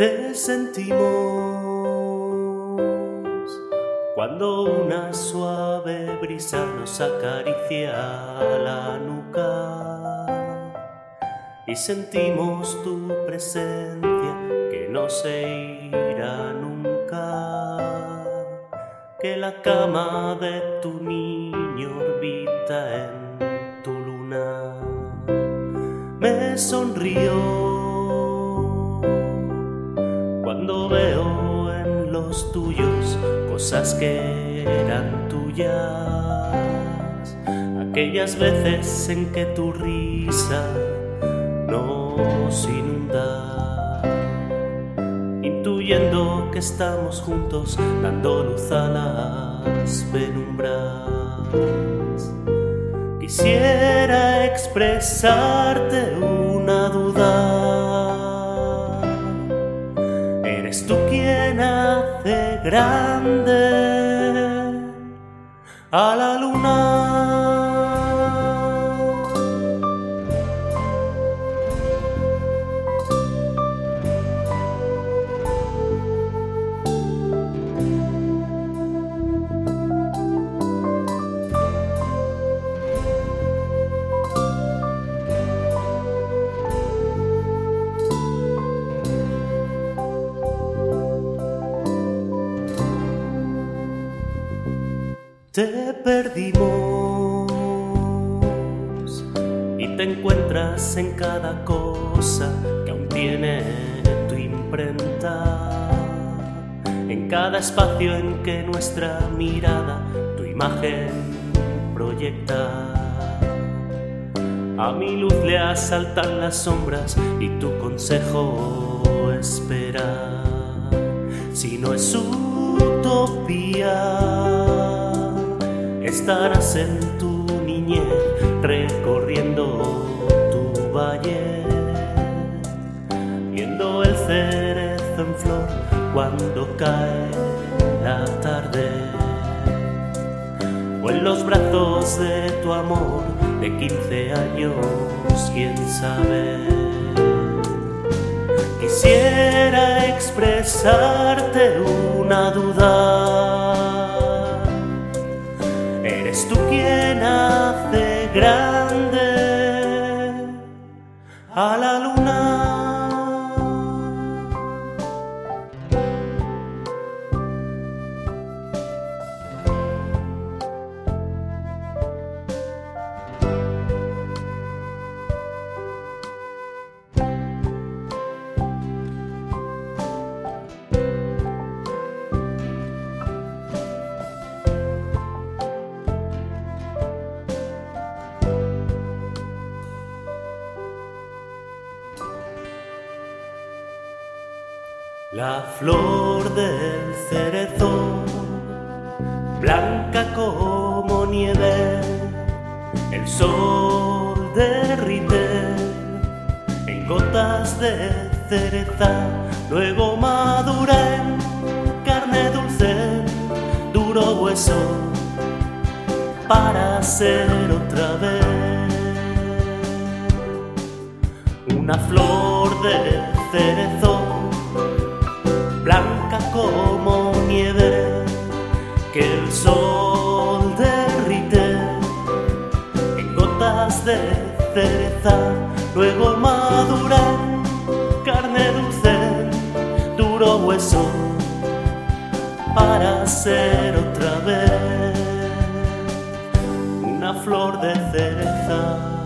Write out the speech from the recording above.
te sentimos cuando una suave brisa nos acaricia la nuca y sentimos tu presencia que no se irá nunca, que la cama de tu niño orbita en tu luna. Me sonrió que eran tuyas, aquellas veces en que tu risa nos inunda, intuyendo que estamos juntos dando luz a las penumbras. Quisiera expresarte una duda Eres tú quien hace grande a la luna. Te perdimos y te encuentras en cada cosa que aún tiene tu imprenta, en cada espacio en que nuestra mirada tu imagen proyecta. A mi luz le asaltan las sombras y tu consejo espera. Si no es utopía estarás en tu niñez recorriendo tu valle, viendo el cerezo en flor cuando cae la tarde, o en los brazos de tu amor de 15 años, quién sabe. Quisiera expresarte una duda La flor del cerezo, blanca como nieve, el sol derrite en gotas de cereza, luego madura en carne dulce, duro hueso, para ser otra vez. Una flor de cerezo como nieve que el sol derrite en gotas de cereza, luego madura carne dulce, duro hueso, para ser otra vez una flor de cereza.